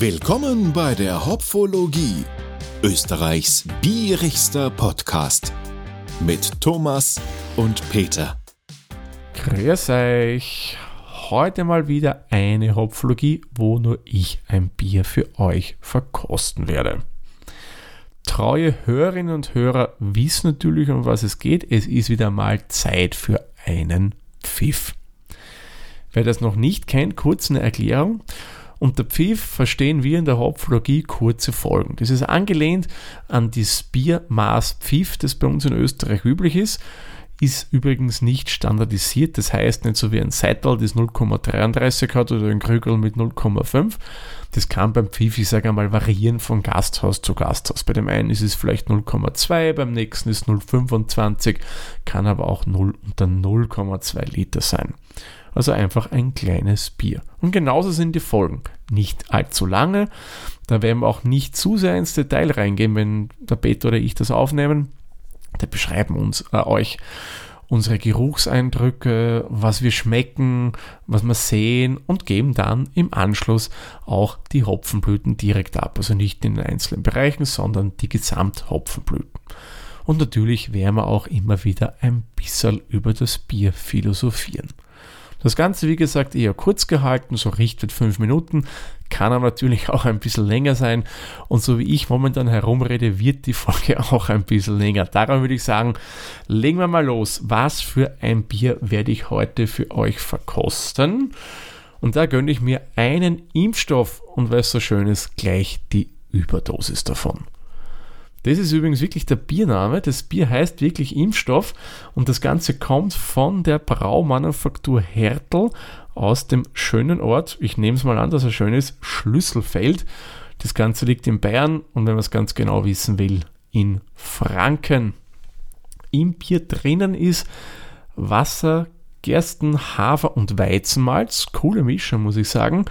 Willkommen bei der Hopfologie, Österreichs bierigster Podcast mit Thomas und Peter. Grüß euch! Heute mal wieder eine Hopfologie, wo nur ich ein Bier für euch verkosten werde. Treue Hörerinnen und Hörer wissen natürlich, um was es geht. Es ist wieder mal Zeit für einen Pfiff. Wer das noch nicht kennt, kurz eine Erklärung. Unter Pfiff verstehen wir in der Hopflogie kurze Folgen. Das ist angelehnt an das Biermaß Pfiff, das bei uns in Österreich üblich ist. Ist übrigens nicht standardisiert, das heißt nicht so wie ein Seitel, das 0,33 hat oder ein Krügel mit 0,5. Das kann beim Pfiff, ich sage einmal, variieren von Gasthaus zu Gasthaus. Bei dem einen ist es vielleicht 0,2, beim nächsten ist 0,25, kann aber auch 0 unter 0,2 Liter sein. Also einfach ein kleines Bier. Und genauso sind die Folgen. Nicht allzu lange. Da werden wir auch nicht zu sehr ins Detail reingehen, wenn der Peter oder ich das aufnehmen. Da beschreiben uns äh, euch unsere Geruchseindrücke, was wir schmecken, was wir sehen und geben dann im Anschluss auch die Hopfenblüten direkt ab. Also nicht in den einzelnen Bereichen, sondern die Gesamthopfenblüten. Und natürlich werden wir auch immer wieder ein bisschen über das Bier philosophieren. Das Ganze, wie gesagt, eher kurz gehalten, so richtet fünf Minuten, kann aber natürlich auch ein bisschen länger sein. Und so wie ich momentan herumrede, wird die Folge auch ein bisschen länger. Darum würde ich sagen, legen wir mal los. Was für ein Bier werde ich heute für euch verkosten? Und da gönne ich mir einen Impfstoff und weil es so schön ist, gleich die Überdosis davon. Das ist übrigens wirklich der Biername. Das Bier heißt wirklich Impfstoff und das Ganze kommt von der Braumanufaktur Hertel aus dem schönen Ort, ich nehme es mal an, dass er schön ist, Schlüsselfeld. Das Ganze liegt in Bayern und wenn man es ganz genau wissen will, in Franken. Im Bier drinnen ist Wasser, Gersten, Hafer und Weizenmalz. Coole Mischung, muss ich sagen.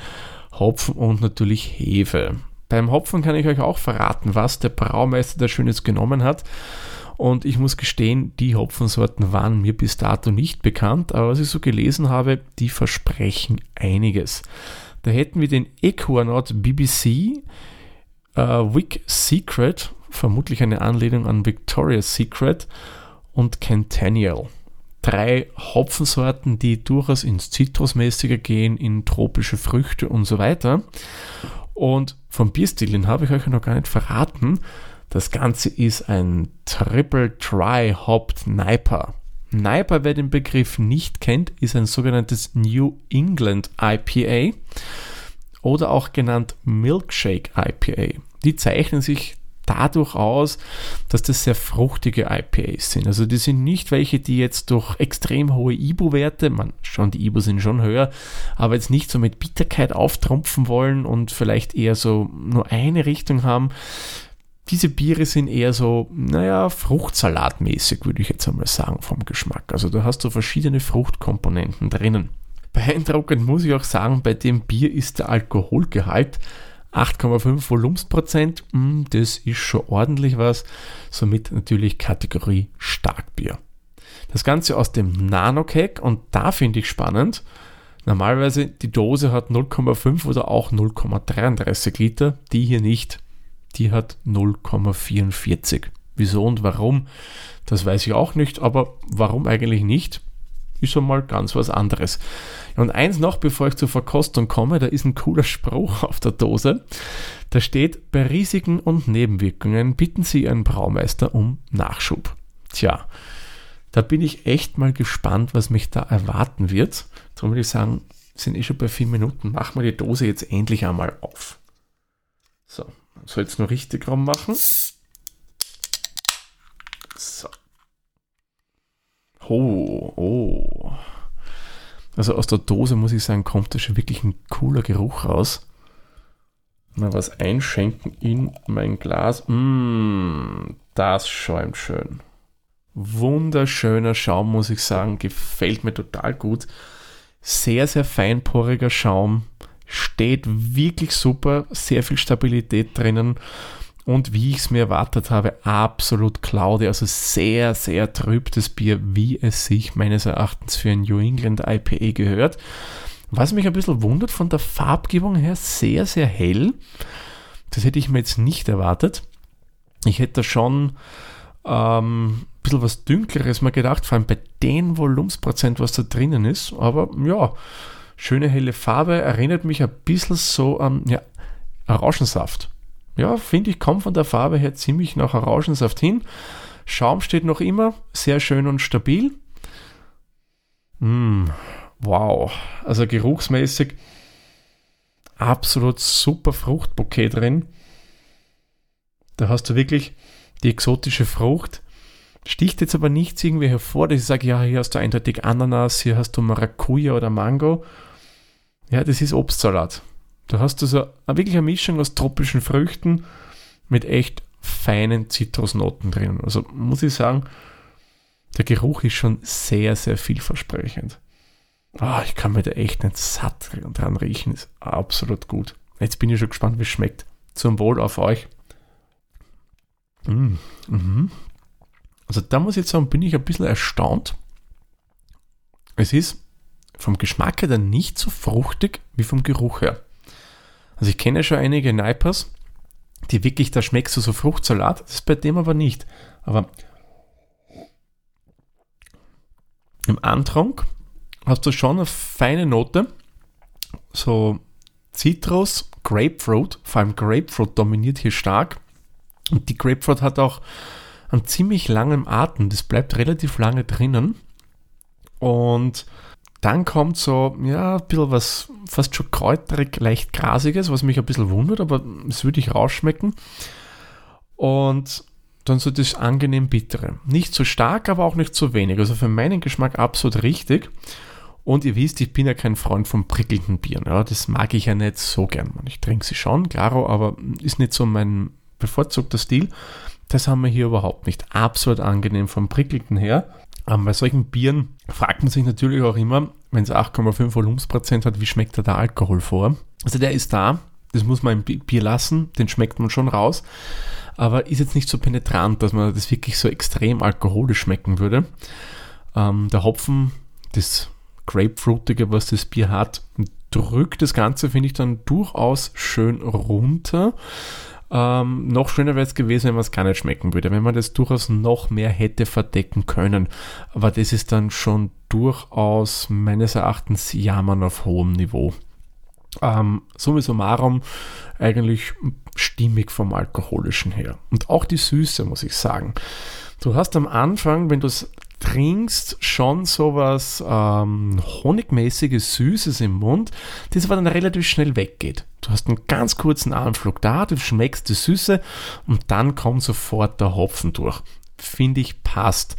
Hopfen und natürlich Hefe. Beim Hopfen kann ich euch auch verraten, was der Braumeister da Schönes genommen hat. Und ich muss gestehen, die Hopfensorten waren mir bis dato nicht bekannt, aber was ich so gelesen habe, die versprechen einiges. Da hätten wir den Equanaut BBC, äh, Wick Secret, vermutlich eine Anlehnung an Victoria's Secret und Centennial. Drei Hopfensorten, die durchaus ins Zitrusmäßige gehen, in tropische Früchte und so weiter. Und vom Bierstil, den habe ich euch noch gar nicht verraten. Das Ganze ist ein Triple Dry Hopped Niper. Niper, wer den Begriff nicht kennt, ist ein sogenanntes New England IPA oder auch genannt Milkshake IPA. Die zeichnen sich dadurch aus, dass das sehr fruchtige IPAs sind. Also die sind nicht welche, die jetzt durch extrem hohe IBU-Werte, man schon die IBU sind schon höher, aber jetzt nicht so mit Bitterkeit auftrumpfen wollen und vielleicht eher so nur eine Richtung haben. Diese Biere sind eher so, naja, Fruchtsalatmäßig, würde ich jetzt einmal sagen, vom Geschmack. Also da hast du verschiedene Fruchtkomponenten drinnen. Beeindruckend muss ich auch sagen, bei dem Bier ist der Alkoholgehalt 8,5 Volumensprozent, hm, das ist schon ordentlich was. Somit natürlich Kategorie Starkbier. Das Ganze aus dem Nano-Keg und da finde ich spannend. Normalerweise die Dose hat 0,5 oder auch 0,33 Liter, die hier nicht. Die hat 0,44. Wieso und warum? Das weiß ich auch nicht, aber warum eigentlich nicht? Ist schon mal ganz was anderes. Und eins noch, bevor ich zur Verkostung komme, da ist ein cooler Spruch auf der Dose. Da steht, bei Risiken und Nebenwirkungen bitten Sie Ihren Braumeister um Nachschub. Tja, da bin ich echt mal gespannt, was mich da erwarten wird. Darum würde ich sagen, sind eh schon bei vier Minuten. Machen wir die Dose jetzt endlich einmal auf. So, soll jetzt nur richtig rum machen. So. Oh, oh. Also aus der Dose muss ich sagen, kommt da schon wirklich ein cooler Geruch raus. Mal was einschenken in mein Glas. Mmh, das schäumt schön. Wunderschöner Schaum, muss ich sagen. Gefällt mir total gut. Sehr, sehr feinporiger Schaum. Steht wirklich super. Sehr viel Stabilität drinnen und wie ich es mir erwartet habe, absolut cloudy, also sehr, sehr trübtes Bier, wie es sich meines Erachtens für ein New England IPA gehört. Was mich ein bisschen wundert von der Farbgebung her, sehr, sehr hell. Das hätte ich mir jetzt nicht erwartet. Ich hätte schon ähm, ein bisschen was Dünkleres mal gedacht, vor allem bei den Volumensprozent, was da drinnen ist. Aber ja, schöne helle Farbe, erinnert mich ein bisschen so an ja, Orangensaft. Ja, finde ich, kommt von der Farbe her ziemlich nach Orangensaft hin. Schaum steht noch immer, sehr schön und stabil. Mm, wow, also geruchsmäßig absolut super Fruchtbouquet drin. Da hast du wirklich die exotische Frucht. Sticht jetzt aber nichts irgendwie hervor, dass ich sage, ja, hier hast du eindeutig Ananas, hier hast du Maracuja oder Mango. Ja, das ist Obstsalat. Da hast du so wirklich eine Mischung aus tropischen Früchten mit echt feinen Zitrusnoten drin. Also muss ich sagen, der Geruch ist schon sehr, sehr vielversprechend. Oh, ich kann mir da echt nicht satt dran riechen. Ist absolut gut. Jetzt bin ich schon gespannt, wie es schmeckt. Zum Wohl auf euch. Mm, mhm. Also da muss ich jetzt sagen, bin ich ein bisschen erstaunt. Es ist vom Geschmack her dann nicht so fruchtig wie vom Geruch her. Also ich kenne schon einige Nipers, die wirklich, da schmeckst du so Fruchtsalat. Das ist bei dem aber nicht. Aber im Antrunk hast du schon eine feine Note. So Zitrus, Grapefruit, vor allem Grapefruit dominiert hier stark. Und die Grapefruit hat auch einen ziemlich langen Atem. Das bleibt relativ lange drinnen. Und dann kommt so, ja, ein bisschen was fast schon kräuterig, leicht grasiges, was mich ein bisschen wundert, aber das würde ich rausschmecken. Und dann so das angenehm bittere. Nicht zu stark, aber auch nicht zu wenig. Also für meinen Geschmack absolut richtig. Und ihr wisst, ich bin ja kein Freund von prickelnden Bieren. Ja, das mag ich ja nicht so gern. Ich trinke sie schon, klaro, aber ist nicht so mein bevorzugter Stil. Das haben wir hier überhaupt nicht. Absolut angenehm vom prickelnden her. Ähm, bei solchen Bieren fragt man sich natürlich auch immer, wenn es 8,5 Volumensprozent hat, wie schmeckt da der Alkohol vor? Also der ist da, das muss man im Bier lassen, den schmeckt man schon raus, aber ist jetzt nicht so penetrant, dass man das wirklich so extrem alkoholisch schmecken würde. Ähm, der Hopfen, das Grapefruitige, was das Bier hat, drückt das Ganze, finde ich, dann durchaus schön runter. Ähm, noch schöner wäre es gewesen, wenn man es gar nicht schmecken würde, wenn man das durchaus noch mehr hätte verdecken können. Aber das ist dann schon durchaus meines Erachtens Jammern auf hohem Niveau. Ähm, summa summarum eigentlich stimmig vom alkoholischen her. Und auch die Süße, muss ich sagen. Du hast am Anfang, wenn du es trinkst, schon sowas ähm, honigmäßiges, Süßes im Mund, das aber dann relativ schnell weggeht. Du hast einen ganz kurzen Anflug da, du schmeckst die Süße und dann kommt sofort der Hopfen durch. Finde ich passt.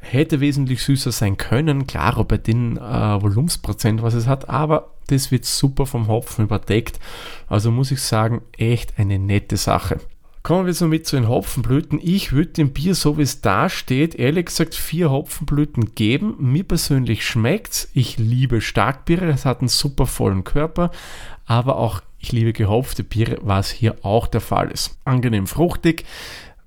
Hätte wesentlich süßer sein können, klar, bei den äh, Volumensprozent, was es hat, aber das wird super vom Hopfen überdeckt. Also muss ich sagen, echt eine nette Sache. Kommen wir somit zu den Hopfenblüten. Ich würde dem Bier, so wie es da steht, ehrlich gesagt vier Hopfenblüten geben. Mir persönlich schmeckt es. Ich liebe Starkbiere, es hat einen super vollen Körper, aber auch ich liebe gehopfte Biere, was hier auch der Fall ist. Angenehm fruchtig,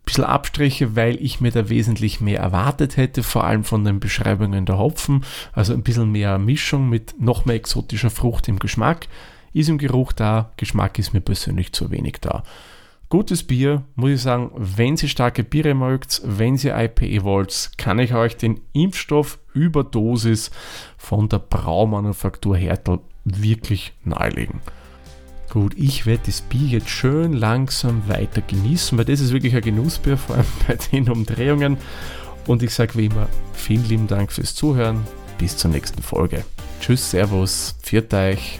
bisschen Abstriche, weil ich mir da wesentlich mehr erwartet hätte, vor allem von den Beschreibungen der Hopfen. Also ein bisschen mehr Mischung mit noch mehr exotischer Frucht im Geschmack. Ist im Geruch da, Geschmack ist mir persönlich zu wenig da. Gutes Bier, muss ich sagen, wenn Sie starke Biere mögt, wenn Sie IPA wollt, kann ich euch den Impfstoff Überdosis von der Braumanufaktur Hertel wirklich nahelegen. Gut, ich werde das Bier jetzt schön langsam weiter genießen, weil das ist wirklich ein Genussbier, vor allem bei den Umdrehungen. Und ich sage wie immer, vielen lieben Dank fürs Zuhören. Bis zur nächsten Folge. Tschüss, Servus, pfiat euch.